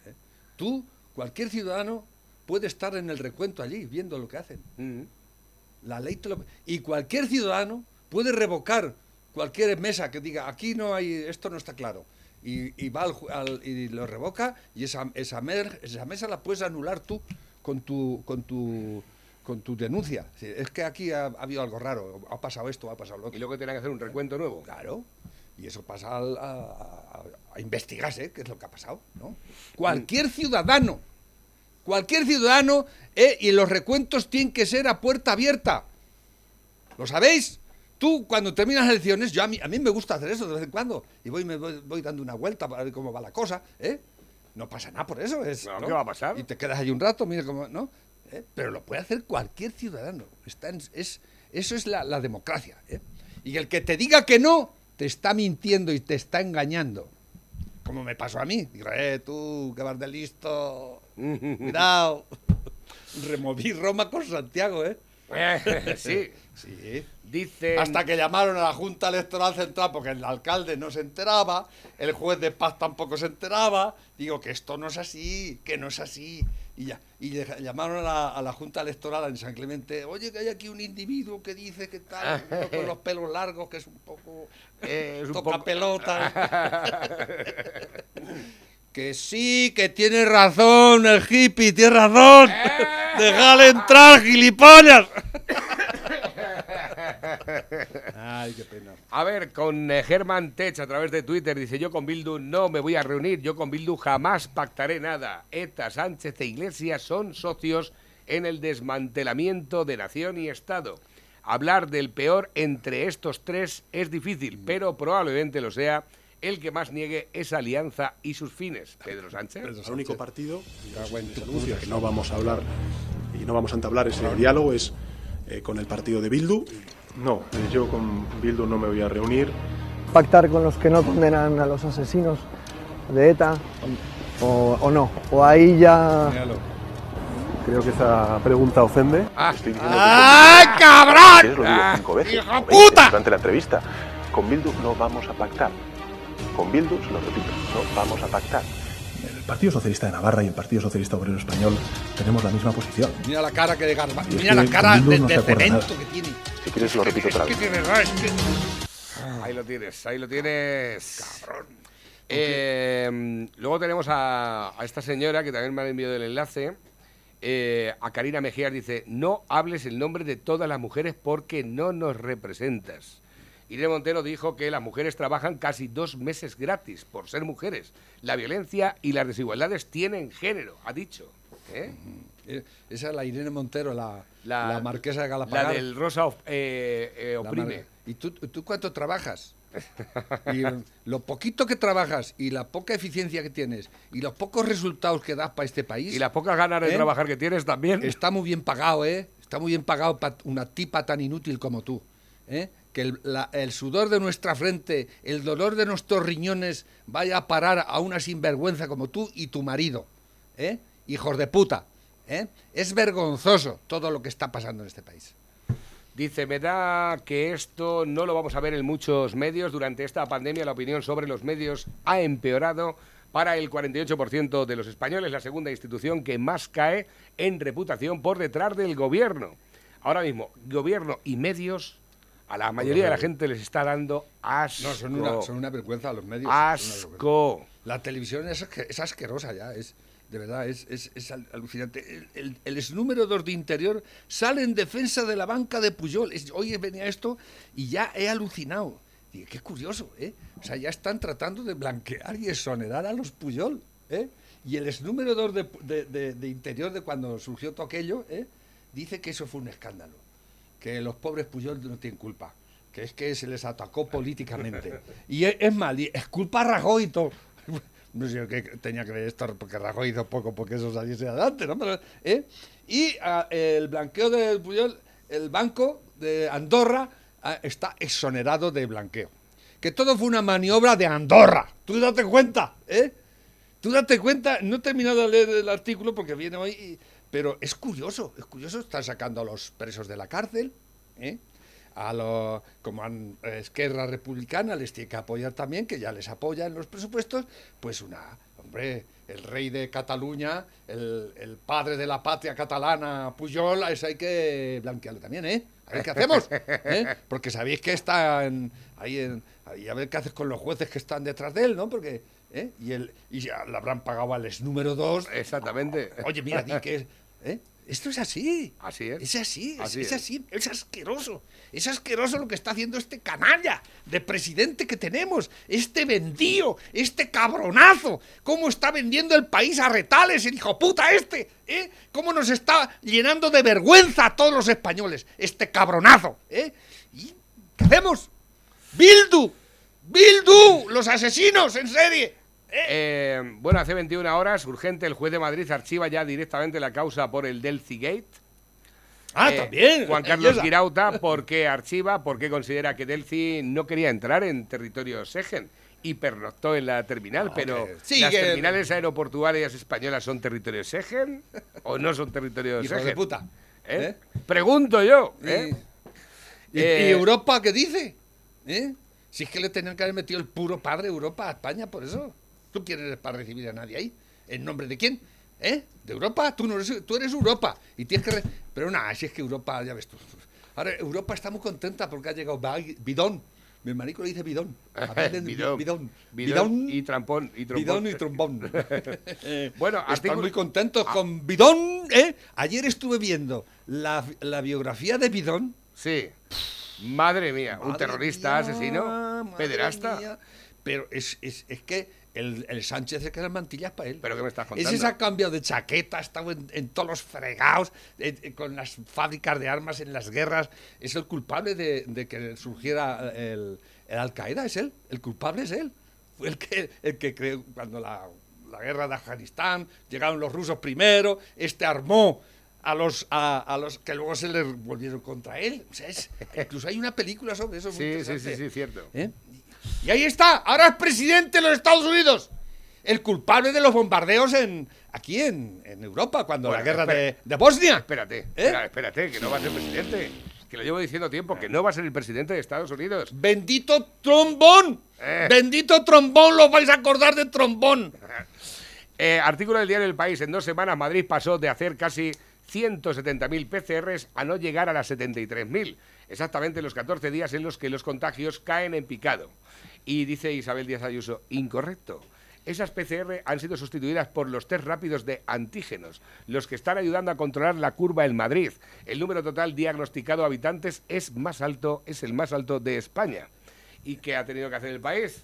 ¿Eh? Tú, cualquier ciudadano, puede estar en el recuento allí, viendo lo que hacen. Mm. La ley te lo... Y cualquier ciudadano puede revocar cualquier mesa que diga, aquí no hay, esto no está claro. Y, y va al al- y lo revoca y esa, esa, mer- esa mesa la puedes anular tú con tu, con tu, con tu denuncia. Es que aquí ha, ha habido algo raro, ha pasado esto, ha pasado lo Y otro. luego tiene que hacer un recuento nuevo. Claro. Y eso pasa al- a, a- a investigarse qué es lo que ha pasado, ¿no? Cualquier ciudadano, cualquier ciudadano, eh, y los recuentos tienen que ser a puerta abierta. ¿Lo sabéis? Tú, cuando terminas las elecciones, yo a mí, a mí me gusta hacer eso de vez en cuando, y voy, me voy, voy dando una vuelta para ver cómo va la cosa, ¿eh? No pasa nada por eso. Es, No, ¿qué va a pasar? Y te quedas ahí un rato, mira cómo, ¿no? ¿Eh? Pero lo puede hacer cualquier ciudadano. Está en- es, eso es la, la democracia. ¿eh? Y el que te diga que no, te está mintiendo y te está engañando. Como me pasó a mí. Digo, eh, tú, que vas de listo. Cuidado. Removí Roma con Santiago, ¿eh? Eh, sí. Sí. Dice. Hasta que llamaron a la Junta Electoral Central porque el alcalde no se enteraba, el juez de paz tampoco se enteraba. Digo que esto no es así, que no es así. Y ya, y llamaron a la, a la Junta Electoral en San Clemente, oye, que hay aquí un individuo que dice que tal, uno con los pelos largos, que es un poco Eh, es un toca poco- pelota. Que sí, que tiene razón el hippie, tiene razón. Déjale entrar, gilipollas. Ay, qué pena. A ver, con eh, Germán Tech a través de Twitter dice: Yo con Bildu no me voy a reunir, yo con Bildu jamás pactaré nada. ETA, Sánchez e Iglesias son socios en el desmantelamiento de nación y Estado. Hablar del peor entre estos tres es difícil, pero probablemente lo sea el que más niegue esa alianza y sus fines. Pedro Sánchez. El único partido que anuncia no vamos a hablar y no vamos a entablar ese diálogo es eh, con el partido de Bildu. No, yo con Bildu no me voy a reunir. pactar con los que no condenan a los asesinos de ETA o, o no. O ahí ya... Creo que esa pregunta ofende. Ah, Estoy diciendo ¡Ay, que cabrón! Lo digo cinco veces, ¡Hija o veinte puta! durante la entrevista. Con Bildu no vamos a pactar. Con Bildu, se lo repito, no vamos a pactar. El Partido Socialista de Navarra y el Partido Socialista Obrero Español tenemos la misma posición. Mira la cara que de garba. Es Mira la cara de, no de cemento nada. que tiene. Si quieres, lo repito otra Es vez. que de verdad, es que... Ahí lo tienes, ahí lo tienes. Cabrón. Eh, luego tenemos a, a esta señora que también me ha enviado el enlace. eh, a Karina Mejías dice: No hables el nombre de todas las mujeres porque no nos representas. Irene Montero dijo que las mujeres trabajan casi dos meses gratis por ser mujeres. La violencia y las desigualdades tienen género, ha dicho. ¿eh? Eh, Esa es la Irene Montero, la, La- la marquesa de La Galapagar. del rosa of- eh, eh, La oprime. ¿Y tú, tú cuánto trabajas? Y eh, lo poquito que trabajas y la poca eficiencia que tienes y los pocos resultados que das para este país Y las pocas ganas de ¿Eh? trabajar que tienes también. está muy bien pagado, ¿eh? Está muy bien pagado para una tipa tan inútil como tú. ¿eh? Que el, sudor de nuestra frente, el dolor de nuestros riñones vaya a parar a una sinvergüenza como tú y tu marido. ¿eh? Hijos de puta. ¿eh? Es vergonzoso todo lo que está pasando en este país. Dice, me da que esto no lo vamos a ver en muchos medios. Durante esta pandemia la opinión sobre los medios ha empeorado para el 48% de los españoles, la segunda institución que más cae en reputación por detrás del gobierno. Ahora mismo, gobierno y medios, a la mayoría de la gente les está dando asco. No, son una, son una vergüenza los medios. asco. La televisión es, es asquerosa ya, es de verdad, es, es- es al- alucinante. El, el, el exnúmero 2 de Interior sale en defensa de la banca de Puyol. Hoy venía esto y ya he alucinado. Digo, qué curioso, ¿eh? O sea, ya están tratando de blanquear y exonerar a los Puyol, ¿eh? Y el exnúmero 2 de, de- de- de Interior de cuando surgió todo aquello, ¿eh? Dice que eso fue un escándalo. Que los pobres Puyol no tienen culpa. Que es que se les atacó políticamente. Y es, es mal, y es culpa a Rajoy y todo. No sé qué tenía que ver esto, porque Rajoy hizo poco porque eso saliese adelante, ¿no? Pero, ¿eh? Y ah, el blanqueo del Puyol, el banco de Andorra ah, está exonerado de blanqueo. Que todo fue una maniobra de Andorra. Tú date cuenta, ¿eh? Tú date cuenta, no he terminado de leer el artículo porque viene hoy, y- pero es curioso, es curioso, están sacando a los presos de la cárcel, ¿eh? a los, como han, eh, Esquerra Republicana les tiene que apoyar también, que ya les apoya en los presupuestos, pues una, hombre, el rey de Cataluña, el, el padre de la patria catalana, Pujol, a ese hay que blanquearlo también, ¿eh? A ver qué hacemos, ¿eh? Porque sabéis que está en- ahí en, ahí a ver qué haces con los jueces que están detrás de él, ¿no? Porque, ¿eh? Y, el, y ya le habrán pagado al ex número dos. Exactamente. Oye, mira, di que es, ¿eh? Esto es así. Así es. Es así, es, Así es es. así, es asqueroso. Es asqueroso lo que está haciendo este canalla de presidente que tenemos, este vendido, este cabronazo. ¿Cómo está vendiendo el país a retales, el hijo puta este? ¿Eh? ¿Cómo nos está llenando de vergüenza a todos los españoles, este cabronazo? ¿Eh? ¿Y qué hacemos? ¡Bildu! ¡Bildu! ¡Los asesinos en serie! Eh, bueno, hace 21 horas, urgente, el juez de Madrid archiva ya directamente la causa por el Delcy Gate. Ah, Eh, también. Juan Carlos. Girauta, ¿por qué archiva? ¿Por qué considera que Delcy no quería entrar en territorio Segen? y pernoctó en la terminal, pero Hombre, ¿las sigue. terminales aeroportuarias españolas son territorio Schengen o no son territorio Hijo de puta. ¿Eh? ¿Eh? Pregunto yo. Y- ¿eh? ¿Y, Eh, Europa qué dice? ¿Eh? Si es que le tenían que haber metido el puro padre Europa a España, por eso. ¿Tú quién eres para recibir a nadie ahí? ¿En nombre de quién? ¿Eh? ¿De Europa? Tú, no eres, tú eres Europa. Y tienes que... Pero nada, si es que Europa, ya ves tú. Ahora, Europa está muy contenta porque ha llegado Bidón. Mi hermanico le dice bidón. Bidón. Bidón. Bidón y trampón. Y trombón. Bidón y trombón. Bueno, están artículo- muy contentos con Bidón. ¿eh? Ayer estuve viendo la, la biografía de Bidón. Sí. Madre mía, un terrorista, mía, asesino, pederasta. mía. Pero es, es, es que el, el Sánchez se queda mantillas para él. ¿Pero qué me estás contando? Ese se ha cambiado de chaqueta, ha estado en, en todos los fregados, eh, eh, con las fábricas de armas en las guerras. Es el culpable de, de que surgiera el, el Al-Qaeda, es él. El culpable es él. Fue el que, el que creó cuando la, la guerra de Afganistán, llegaron los rusos primero, este armó a los, a, a los que luego se le volvieron contra él. O sea, es- incluso hay una película sobre eso. Sí, sí, sí, cierto. ¿Eh? Y ahí está, ahora es presidente de los Estados Unidos. El culpable de los bombardeos en aquí en, en Europa, cuando Bueno, la guerra de, de Bosnia. Espérate, ¿Eh? espérate, que no va a ser presidente. Que lo llevo diciendo tiempo, que no va a ser el presidente de Estados Unidos. Bendito trombón. Eh. Bendito trombón, lo vais a acordar de trombón. Eh, artículo del diario El País. En dos semanas Madrid pasó de hacer casi 170.000 PCRs a no llegar a las 73.000. Exactamente los 14 días en los que los contagios caen en picado. Y dice Isabel Díaz Ayuso, incorrecto. Esas PCR han sido sustituidas por los test rápidos de antígenos, los que están ayudando a controlar la curva en Madrid. El número total diagnosticado a habitantes es más alto, es el más alto de España. ¿Y qué ha tenido que hacer el país?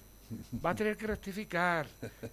Va a tener que rectificar.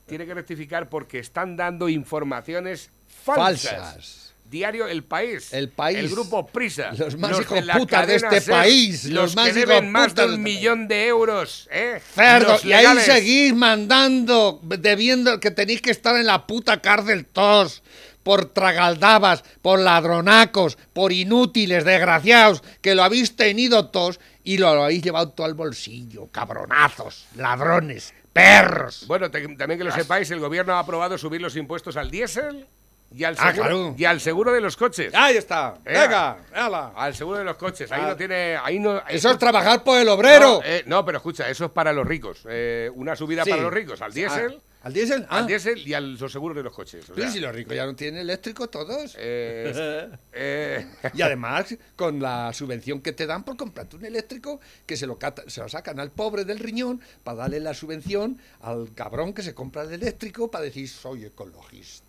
Tiene que rectificar porque están dando informaciones. Falsas. Diario El País. El País. El grupo Prisa. Los más hijos putas de este SER, país, Los, los más que deben más de un este millón de euros. ¿eh? Cerdo, y ahí seguís mandando, debiendo que tenéis que estar en la puta cárcel todos. Por tragaldabas, por ladronacos, por inútiles, desgraciados, que lo habéis tenido todos y lo habéis llevado todo al bolsillo. Cabronazos, ladrones, perros. Bueno, te- también que lo sepáis, el gobierno ha aprobado subir los impuestos al diésel y al Ah, seguro, claro. y al seguro de los coches. Ahí está, Ea. venga, hala. Al seguro de los coches. Ahí Ah. no tiene. Ahí no, Eso es trabajar por el obrero. No, eh, no, pero escucha, eso es para los ricos. Eh, una subida Sí. para los ricos, al diésel, Ah, ¿Al diésel? Ah. al diésel y a los seguros de los coches. o Sí, si los ricos ya no tienen eléctrico todos. eh, eh, Y además, con la subvención que te dan por comprarte un eléctrico, que se lo, cata- se lo sacan al pobre del riñón para darle la subvención al cabrón que se compra el eléctrico para decir, soy ecologista.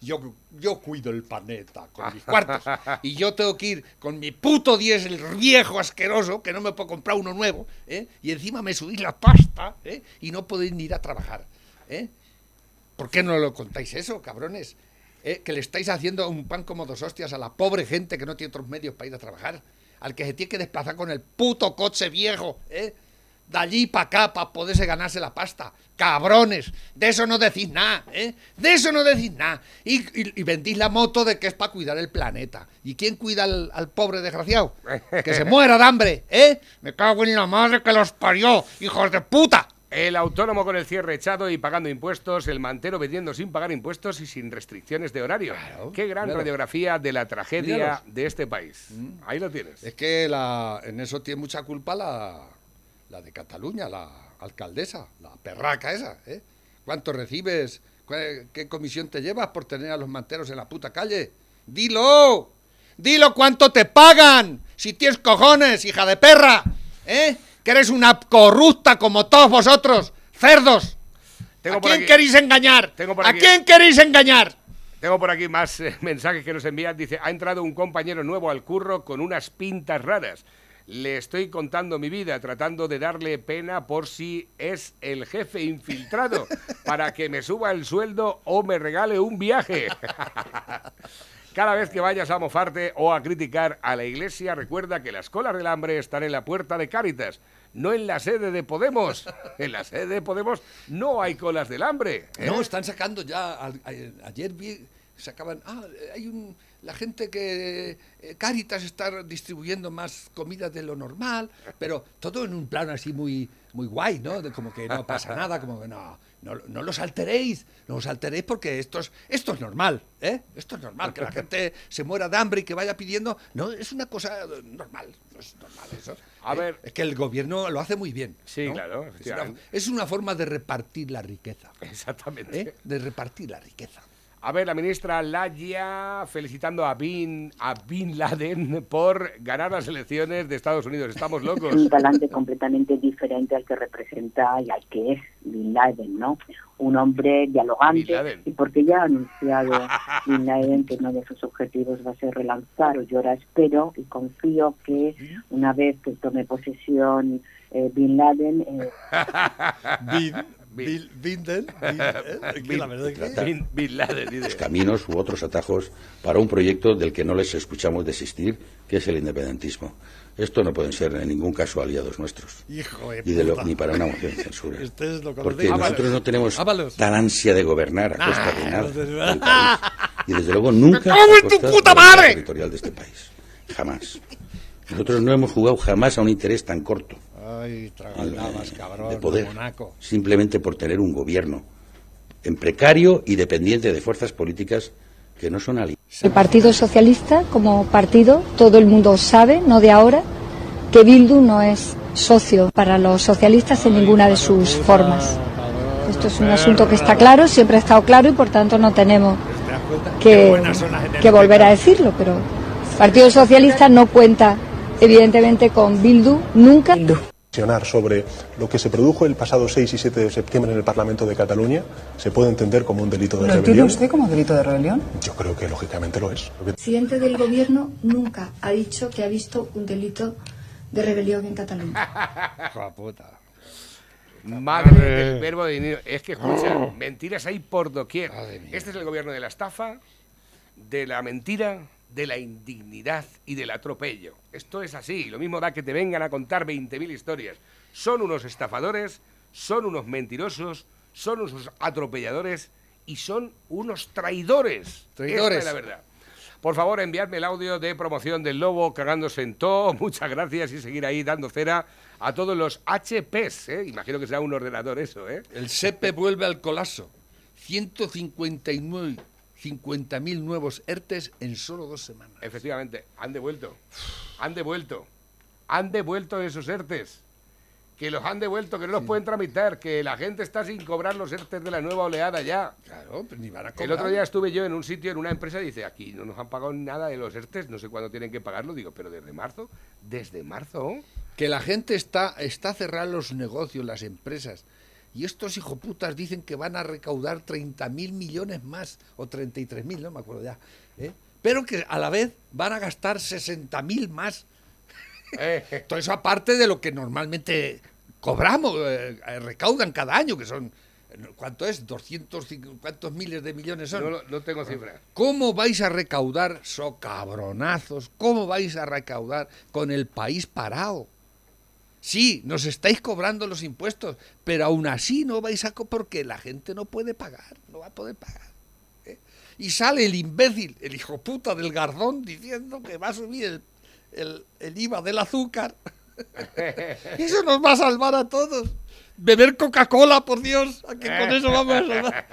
Yo, yo cuido el planeta con mis cuartos. Y yo tengo que ir con mi puto diésel viejo asqueroso, que no me puedo comprar uno nuevo, ¿eh? y encima me subís la pasta, ¿eh? y no puedo ni ir a trabajar. ¿eh? ¿Por qué no lo contáis eso, cabrones? ¿Eh? Que le estáis haciendo un pan como dos hostias a la pobre gente que no tiene otros medios para ir a trabajar. Al que se tiene que desplazar con el puto coche viejo, ¿eh? De allí para acá para poderse ganarse la pasta. Cabrones, de eso no decís nada, ¿eh? De eso no decís nada. Y, y- y vendís la moto de que es para cuidar el planeta. ¿Y quién cuida al, al pobre desgraciado? Que se muera de hambre, ¿eh? Me cago en la madre que los parió, hijos de puta. el autónomo con el cierre echado y pagando impuestos, el mantero vendiendo sin pagar impuestos y sin restricciones de horario. Claro, Qué gran radiografía de la tragedia Míralos. de este país. Ahí lo tienes. Es que la, en eso tiene mucha culpa la, la de Cataluña, la alcaldesa, la perraca esa. ¿eh? ¿Cuánto recibes? ¿Cuál- ¿Qué comisión te llevas por tener a los manteros en la puta calle? ¡Dilo! ¡Dilo cuánto te pagan! Si tienes cojones, hija de perra. ¿Eh? Que eres una corrupta como todos vosotros, cerdos. Tengo ¿A quién aquí- queréis engañar? Tengo ¿A aquí- quién queréis engañar? Tengo por aquí más eh, mensajes que nos envían. Dice, ha entrado un compañero nuevo al curro con unas pintas raras. Le estoy contando mi vida, tratando de darle pena por si es el jefe infiltrado, para que me suba el sueldo o me regale un viaje. Cada vez que vayas a mofarte o a criticar a la iglesia, recuerda que las colas del hambre están en la puerta de Cáritas, no en la sede de Podemos. En la sede de Podemos no hay colas del hambre. ¿eh? No, están sacando ya. a- ayer vi, sacaban. Ah, hay un. La gente que eh, Cáritas está distribuyendo más comida de lo normal, pero todo en un plano así muy, muy guay, ¿no? De como que no pasa nada, como que no, no, no los alteréis, no los alteréis porque esto es, esto es normal, ¿eh? Esto es normal, que la gente se muera de hambre y que vaya pidiendo, no, es una cosa normal, no es normal eso. A ¿eh? ver. Es que el gobierno lo hace muy bien. Sí, ¿no? claro, Es una, efectivamente. es una forma de repartir la riqueza, Exactamente. ¿eh? De repartir la riqueza. A ver, la ministra Laya felicitando a Bin, a Bin Laden por ganar las elecciones de Estados Unidos. Estamos locos. un talante completamente diferente al que representa y al que es Bin Laden, ¿no? Un hombre Bin dialogante Laden. y porque ya ha anunciado Bin Laden que uno de sus objetivos va a ser relanzar, o yo ahora espero y confío que una vez que tome posesión eh, Bin Laden, eh, Bin, Bin. Bindel, Bin- que la verdad que- Bin, Bin Laden, dice. caminos u otros atajos para un proyecto del que no les escuchamos desistir, que es el independentismo. Esto no pueden ser en ningún caso aliados nuestros. Hijo de Y de lo- puta. ni para una moción de censura. Lo Porque nosotros no tenemos Ábalos. tal ansia de gobernar a costa de nada. del país. Y desde luego nunca a costa puta madre! territorial de este país. Jamás. Nosotros no hemos jugado jamás a un interés tan corto Ay, cabrón, de poder, monaco. simplemente por tener un gobierno en precario y dependiente de fuerzas políticas que no son aliadas. El Partido Socialista, como partido, todo el mundo sabe, no de ahora, que Bildu no es socio para los socialistas en ninguna de sus formas. Esto es un asunto que está claro, siempre ha estado claro y por tanto no tenemos que volver a decirlo, pero el Partido Socialista no cuenta evidentemente con Bildu nunca. Reflexionar sobre lo que se produjo el pasado 6 y 7 de septiembre en el Parlamento de Cataluña se puede entender como un delito de ¿Lo entiende rebelión. usted como delito de rebelión? Yo creo que lógicamente lo es. Lo El presidente del gobierno nunca ha dicho que ha visto un delito de rebelión en Cataluña. Puta. Madre del verbo de dinero. Es que escucha, mentiras hay por doquier. Este es el gobierno de la estafa, de la mentira, de la indignidad y del atropello. Esto es así. Lo mismo da que te vengan a contar 20.000 historias. Son unos estafadores, son unos mentirosos, son unos atropelladores y son unos traidores. Traidores. Esta es la verdad. Por favor, enviadme el audio de promoción del Lobo cagándose en todo. Muchas gracias y seguir ahí dando cera a todos los HPs. ¿eh? Imagino que será un ordenador eso, ¿eh? El SEPE vuelve al colapso. 159, 50.000 nuevos ERTES en solo dos semanas. Efectivamente, han devuelto. Han devuelto. Han devuelto esos ERTES. Que los han devuelto, que no los pueden tramitar, que la gente está sin cobrar los ERTES de la nueva oleada ya. Claro, pues ni van a El cobrar. otro día estuve yo en un sitio, en una empresa, y dice, aquí no nos han pagado nada de los ERTES, no sé cuándo tienen que pagarlo. Digo, pero desde marzo, desde marzo. Que la gente está, está cerrando los negocios, las empresas. Y estos hijoputas dicen que van a recaudar 30.000 millones más, o 33.000, no me acuerdo ya. ¿eh? Pero que a la vez van a gastar 60.000 más. Eh, Todo eso aparte de lo que normalmente cobramos, eh, recaudan cada año, que son, ¿cuánto es? 200, ¿cuántos miles de millones son? no, no tengo cifra. ¿Cómo vais a recaudar, so cabronazos, cómo vais a recaudar con el país parado? Sí, nos estáis cobrando los impuestos, pero aún así no vais a... porque la gente no puede pagar, no va a poder pagar. ¿eh? Y sale el imbécil, el hijo puta del Garzón, diciendo que va a subir el, el- el IVA del azúcar. Eso nos va a salvar a todos. Beber Coca-Cola, por Dios, que con eso vamos a salvar.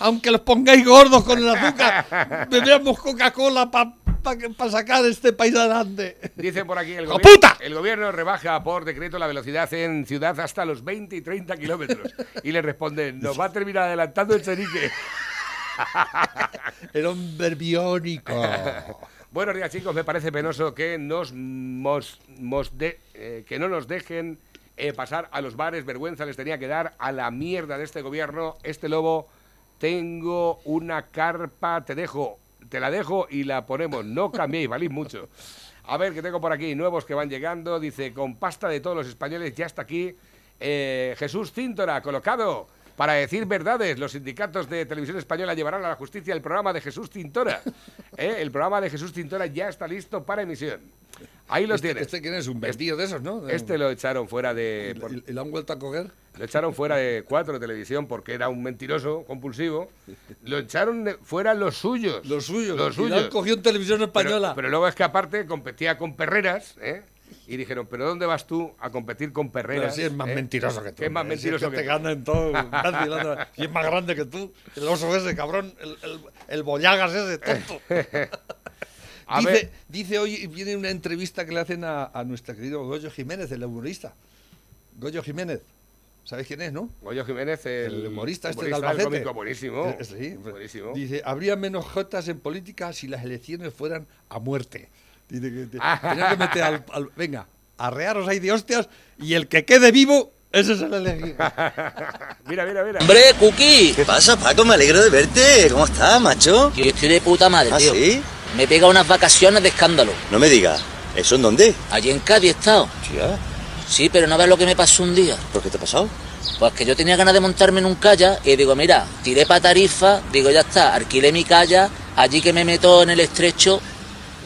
Aunque los pongáis gordos con el azúcar, bebemos Coca-Cola para sacar este país adelante. Dice por aquí el ¡Hijo gobierno, puta! el gobierno rebaja por decreto la velocidad en ciudad hasta los 20 y 30 kilómetros. Y le responden, nos va a terminar adelantando el chenique. El hombre biónico. Buenos días, chicos. Me parece penoso que nos, mos- mos de- eh, que no nos dejen eh, pasar a los bares. Vergüenza les tenía que dar a la mierda de este gobierno. Este lobo, tengo una carpa, te dejo, te la dejo y la ponemos. No cambiéis, valís mucho. A ver, que tengo por aquí nuevos que van llegando. Dice, con pasta de todos los españoles, ya está aquí. eh, Jesús Cíntora, colocado. Para decir verdades, los sindicatos de televisión española llevarán a la justicia el programa de Jesús Tintora. ¿Eh? El programa de Jesús Tintora ya está listo para emisión. Ahí los Este- tienes. este quién es? Un vendido de esos, ¿no? Este lo echaron fuera de... por- ¿Y, lo han vuelto a coger? Lo echaron fuera de cuatro televisión porque era un mentiroso compulsivo. Lo echaron de- fuera los suyos. Los suyos. Los Y lo suyos. han cogido en televisión española. Pero, pero luego es que aparte competía con Perreras, ¿eh? Y dijeron, ¿pero dónde vas tú a competir con Perreras? Pero sí es más eh? mentiroso que tú. Es más. Si mentiroso que que te gana en todo. y es más grande que tú. El oso ese, cabrón. El, el, el bollagas ese, tonto. A dice, ver. dice hoy, viene una entrevista que le hacen a, a nuestro querido Goyo Jiménez, el humorista. Goyo Jiménez. ¿Sabes quién es, no? Goyo Jiménez, el, El humorista este de humorista, el Albacete. cómico, buenísimo. Eh, sí, buenísimo. Dice, habría menos jotas en política si las elecciones fueran a muerte. Dice que te- Ah. tenía que meter al, al- Venga, arrearos ahí de hostias y el que quede vivo, ese es el elegido. mira, mira, mira. Hombre, Cookie. ¿Qué pasa, Paco? Me alegro de verte. ¿Cómo estás, macho? Yo estoy de puta madre, ¿Ah, tío. sí? Me he pegado unas vacaciones de escándalo. No me digas. ¿Eso en dónde? Allí en Cádiz he estado. Tía, Sí, pero no ves lo que me pasó un día. ¿por qué te ha pasado? Pues que yo tenía ganas de montarme en un calla y digo, mira, tiré para Tarifa, digo, ya está, alquilé mi calla, allí que me meto en el estrecho.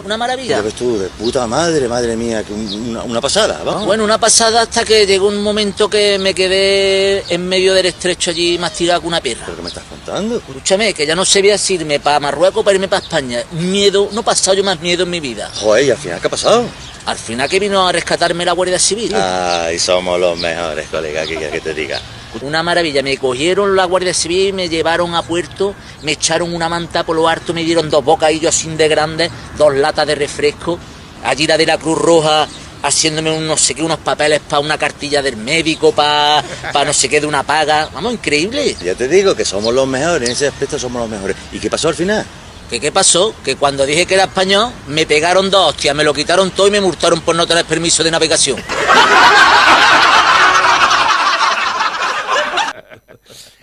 Una maravilla. Ya ves tú, de puta madre, madre mía, que un- una, una pasada, vamos. Bueno, una pasada hasta que llegó un momento que me quedé en medio del estrecho allí más tirado que una perra. ¿Pero qué me estás contando? Escúchame, que ya no sabía si irme para Marruecos o para irme para España. Miedo, no he pasado yo más miedo en mi vida. Joder, ¿y al final qué ha pasado? Al final que vino a rescatarme la Guardia Civil. Ay, somos los mejores, colega, que que te diga. Una maravilla, me cogieron la Guardia Civil, me llevaron a puerto, me echaron una manta por lo alto, me dieron dos bocadillos así de grandes, dos latas de refresco. Allí la de la Cruz Roja haciéndome un no sé qué, unos papeles para una cartilla del médico, para no sé qué de una paga. Vamos, increíble. Ya te digo que somos los mejores, en ese aspecto somos los mejores. ¿Y qué pasó al final? ¿Que qué pasó? Que cuando dije que era español, me pegaron dos hostias, me lo quitaron todo y me multaron por no tener permiso de navegación.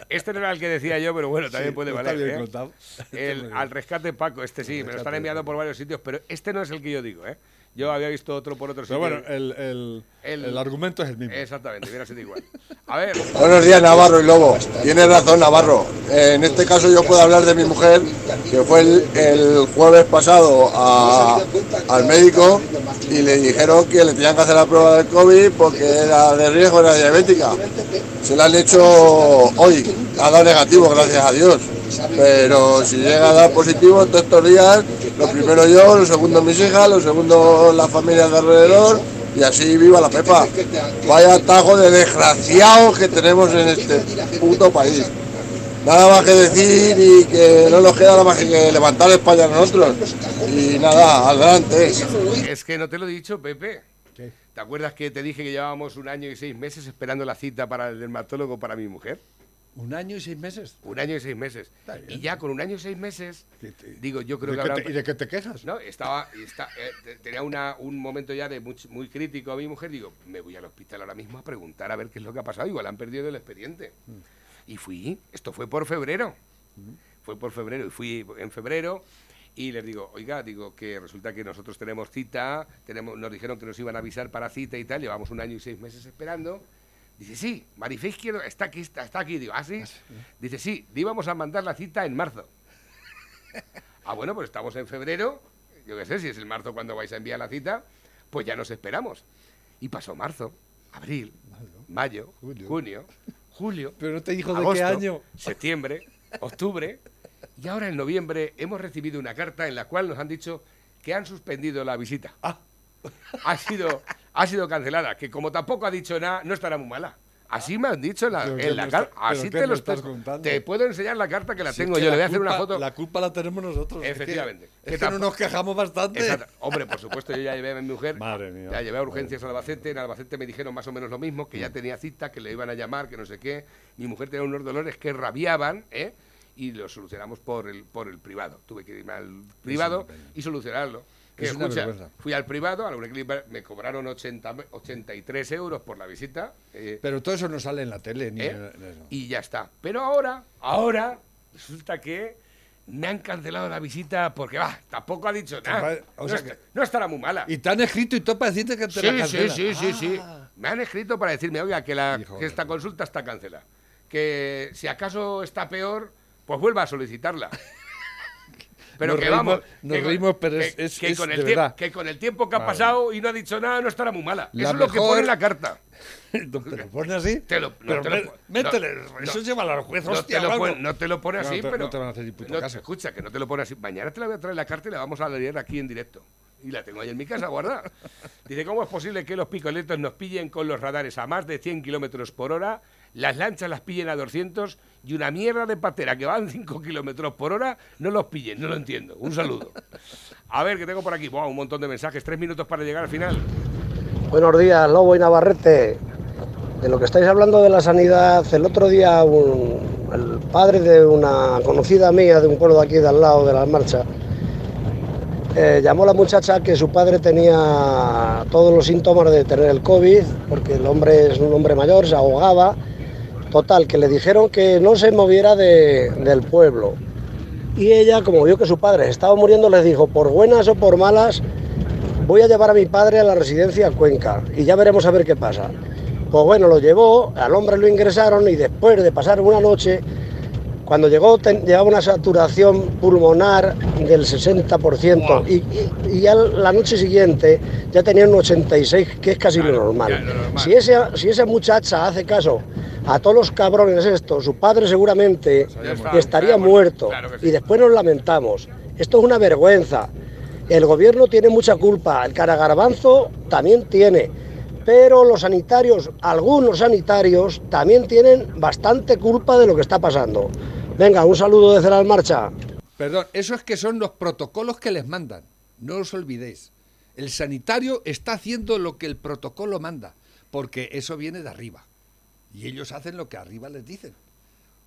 Este no era el que decía yo, pero bueno, también Sí, puede está valer. bien ¿eh? contado. El, al rescate Paco, este sí, me lo están enviando por varios sitios, pero este no es el que yo digo, ¿eh? Yo había visto otro por otro Pero sitio. bueno, el, el- El- el argumento es el mismo. Exactamente, hubiera sido igual. A ver. Buenos días, Navarro y Lobo. Tienes razón, Navarro. Eh, en este caso yo puedo hablar de mi mujer, que fue el, el jueves pasado a- al médico y le dijeron que le tenían que hacer la prueba del COVID porque era de riesgo, era diabética. Se la han hecho hoy, ha dado negativo, gracias a Dios. Pero si llega a dar positivo todos estos días, lo primero yo, lo segundo mis hijas, lo segundo las familias de alrededor y así viva la Pepa. Vaya tajo de desgraciados que tenemos en este puto país. Nada más que decir y que no nos queda nada más que levantar España a nosotros. Y nada, adelante. Es que no te lo he dicho, Pepe. ¿Te acuerdas que te dije que llevábamos un año y seis meses esperando la cita para el dermatólogo para mi mujer? ¿Un año y seis meses? Un año y seis meses. Y ya con un año y seis meses, digo, yo creo ¿De que habrá... te- ¿Y de qué te quejas? No, estaba, está- eh, te- tenía una, un momento ya de much- muy crítico a mi mujer. Digo, me voy al hospital ahora mismo a preguntar a ver qué es lo que ha pasado. Igual han perdido el expediente. Mm. Y fui, esto fue por febrero. Fue por febrero y fui en febrero y les digo, oiga, digo que resulta que nosotros tenemos cita, tenemos, nos dijeron que nos iban a avisar para cita y tal, llevamos un año y seis meses esperando. Dice, sí, Marifé Izquierdo está aquí, está, está aquí. Digo, ¿ah, sí? Dice, sí, le íbamos a mandar la cita en marzo. Ah, bueno, pues estamos en febrero. Yo qué sé, si es el marzo cuando vais a enviar la cita, pues ya nos esperamos. Y pasó marzo, abril, mayo, junio, julio. Pero no te dijo de qué año. Septiembre, octubre. Y ahora en noviembre hemos recibido una carta en la cual nos han dicho que han suspendido la visita. Ah. Ha sido, ha sido cancelada, que como tampoco ha dicho nada, no estará muy mala. Así me han dicho en la, ¿Pero qué en la me carta. Así te lo estás estoy- contando? Te puedo enseñar la carta que la Si es tengo que yo. Le voy a hacer una foto. La culpa la tenemos nosotros. es que- Efectivamente. Es Que que, no nos quejamos bastante. Exacto. Hombre, por supuesto, yo ya llevé a mi mujer. Madre mía. Ya llevé a urgencias a Albacete. En Albacete me dijeron más o menos lo mismo, que ya tenía cita, que le iban a llamar, que no sé qué. Mi mujer tenía unos dolores que rabiaban, ¿eh? Y lo solucionamos por el, por el privado. Tuve que irme al privado y solucionarlo. Que, Es una escucha, vergüenza. fui al privado, a la Uniclinic, me cobraron 80, 83 euros por la visita. eh, Pero todo eso no sale en la tele ni ¿Eh? en- eso. y ya está. Pero ahora, ahora, resulta que me han cancelado la visita porque, va, tampoco ha dicho nada. O no, sea estará muy mala. Y te han escrito y todo para decirte que te Sí, la sí, cancelan. sí, sí, sí. Ah. Me han escrito para decirme, oiga, que, la, Hijo que esta consulta está cancelada. que si acaso está peor, pues vuelva a solicitarla. Pero Nos que reímos- vamos, nos que reímos, pero que- es- es- que con el tiemp- verdad. que con el tiempo que ha pasado y no ha dicho nada, no estará muy mala. La Eso es lo que pone en la carta. ¿Te lo pone así? Te lo, no Pero te mé- lo, métele, no, eso lleva al juez, hostia, te lo no te lo pone así, pero no te van a hacer puto caso. Escucha, que no te lo pone así. Mañana te la voy a traer la carta y la vamos a leer aquí en directo. Y la tengo ahí en mi casa guardada. Dice, ¿cómo es posible que los picoletos nos pillen con los radares a más de 100 kilómetros por hora, las lanchas las pillen a 200 y una mierda de patera que van 5 kilómetros por hora no los pillen? No lo entiendo. Un saludo. A ver, que tengo por aquí. Buah, un montón de mensajes. Tres minutos para llegar al final. Buenos días, Lobo y Navarrete. De lo que estáis hablando de la sanidad, el otro día un- el padre de una conocida mía de un pueblo de aquí de al lado de la marcha eh, llamó a la muchacha que su padre tenía todos los síntomas de tener el COVID, porque el hombre es un hombre mayor, se ahogaba. Total, que le dijeron que no se moviera de- del pueblo. Y ella, como vio que su padre estaba muriendo, les dijo, por buenas o por malas, voy a llevar a mi padre a la residencia Cuenca y ya veremos a ver qué pasa. Pues bueno, lo llevó, al hombre lo ingresaron y después de pasar una noche, cuando llegó ten- llevaba una saturación pulmonar del 60% y, y- y ya la noche siguiente ya tenía un 86%, que es casi lo normal. Si, esa, si esa muchacha hace caso a todos los cabrones estos, su padre seguramente estaría muerto claro que sí. y después nos lamentamos. Esto es una vergüenza. El gobierno tiene mucha culpa, el caragarbanzo también tiene, pero los sanitarios, algunos sanitarios, también tienen bastante culpa de lo que está pasando. Venga, un saludo de Ceral Marcha. Perdón, eso es que son los protocolos que les mandan. No os olvidéis. El sanitario está haciendo lo que el protocolo manda, porque eso viene de arriba. Y ellos hacen lo que arriba les dicen.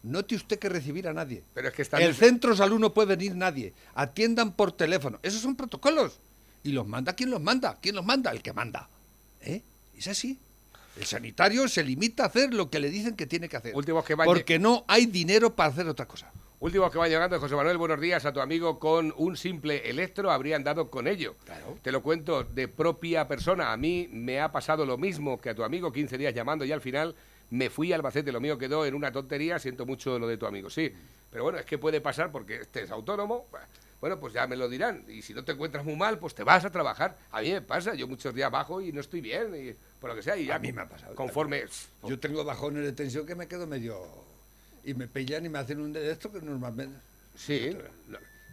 No tiene usted que recibir a nadie. Pero es que están... El centro salud no puede venir nadie. Atiendan por teléfono. Esos son protocolos. Y los manda quien los manda. ¿Quién los manda? El que manda. Es así. El sanitario se limita a hacer lo que le dicen que tiene que hacer. Últimos que porque no hay dinero para hacer otra cosa. Último que va llegando, José Manuel, buenos días a tu amigo con un simple electro, habrían dado con ello. Te lo cuento de propia persona, a mí me ha pasado lo mismo que a tu amigo, 15 días llamando y al final me fui a Albacete, lo mío quedó en una tontería, siento mucho lo de tu amigo, sí. Pero bueno, es que puede pasar porque este es autónomo, bueno, pues ya me lo dirán. Y si no te encuentras muy mal, pues te vas a trabajar. A mí me pasa, yo muchos días bajo y no estoy bien, y por lo que sea, y ya A mí me ha pasado. Conforme... Yo tengo bajones de tensión que me quedo medio... Y me pillan y me hacen un de esto que normalmente... Sí.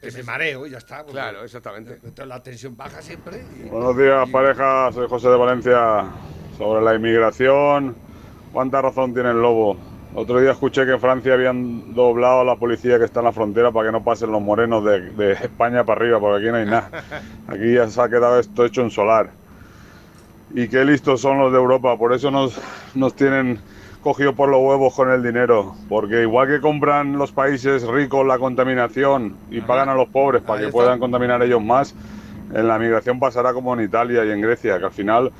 Que me mareo y ya está. porque Claro, exactamente. entonces La tensión baja siempre. y- Buenos días, pareja. Soy José de Valencia. Sobre la inmigración, ¿cuánta razón tiene el lobo? Otro día escuché que en Francia habían doblado a la policía que está en la frontera para que no pasen los morenos de, de España para arriba, porque aquí no hay nada. Aquí ya se ha quedado esto hecho en solar. Y qué listos son los de Europa, por eso nos, nos tienen cogido por los huevos con el dinero. Porque igual que compran los países ricos la contaminación y pagan a los pobres para que puedan contaminar ellos más, en la migración pasará como en Italia y en Grecia, que al final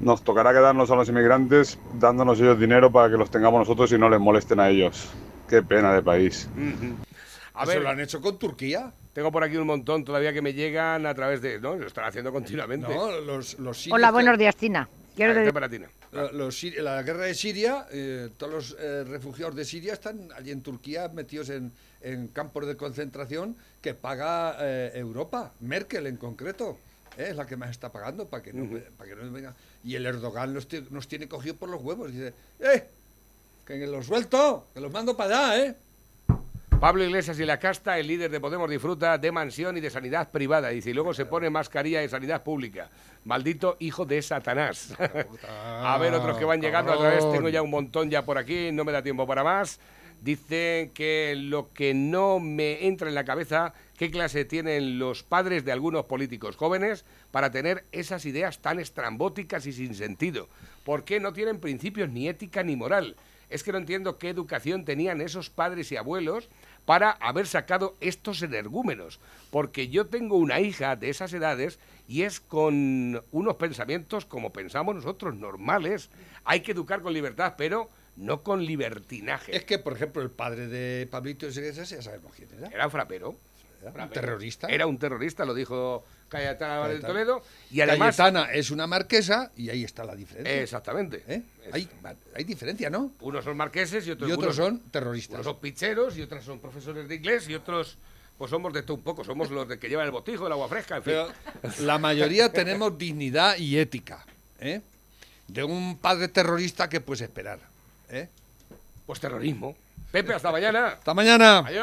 nos tocará quedarnos a los inmigrantes dándonos ellos dinero para que los tengamos nosotros y no les molesten a ellos. Qué pena de país. A Eso ver, lo han hecho con Turquía. Tengo por aquí un montón todavía que me llegan a través de... No, lo están haciendo continuamente. No, los, los sirios Hola, buenos días, Tina. Quiero Ahí está decir- para Tina. Los siri- la guerra de Siria, eh, todos los eh, refugiados de Siria están allí en Turquía metidos en, en campos de concentración que paga eh, Europa, Merkel en concreto. Eh, Es la que más está pagando para que no, para que no venga. Y el Erdogan nos, nos tiene cogido por los huevos. Dice, ¡eh! Que los suelto, que los mando para allá, ¿eh? Pablo Iglesias y la casta, el líder de Podemos disfruta de mansión y de sanidad privada. Dice, y luego se pone mascarilla de sanidad pública. Maldito hijo de Satanás. a ver, otros que van llegando a través. Tengo ya un montón ya por aquí, no me da tiempo para más. Dicen que lo que no me entra en la cabeza, qué clase tienen los padres de algunos políticos jóvenes para tener esas ideas tan estrambóticas y sin sentido. ¿Por qué no tienen principios ni ética ni moral? Es que no entiendo qué educación tenían esos padres y abuelos para haber sacado estos energúmenos. Porque yo tengo una hija de esas edades y es con unos pensamientos como pensamos nosotros, normales. Hay que educar con libertad, pero no con libertinaje. Es que, por ejemplo, el padre de Pablito Iglesias ya sabemos quién era. Era un frapero. un terrorista. Era un terrorista, lo dijo Cayetana de. Toledo. Y además. Cayetana es una marquesa y ahí está la diferencia. Exactamente. ¿Eh? Hay, hay diferencia, ¿no? Unos son marqueses y otros, Y otros unos- son terroristas. Unos son picheros y otros son profesores de inglés y otros, pues somos de todo un poco. Somos los de que llevan el botijo, el agua fresca, en fin. Pero la mayoría tenemos dignidad y ética. ¿eh? De un padre terrorista, ¿qué puedes esperar? ¿eh? Pues terrorismo. Pepe, hasta mañana. Hasta mañana. Adiós.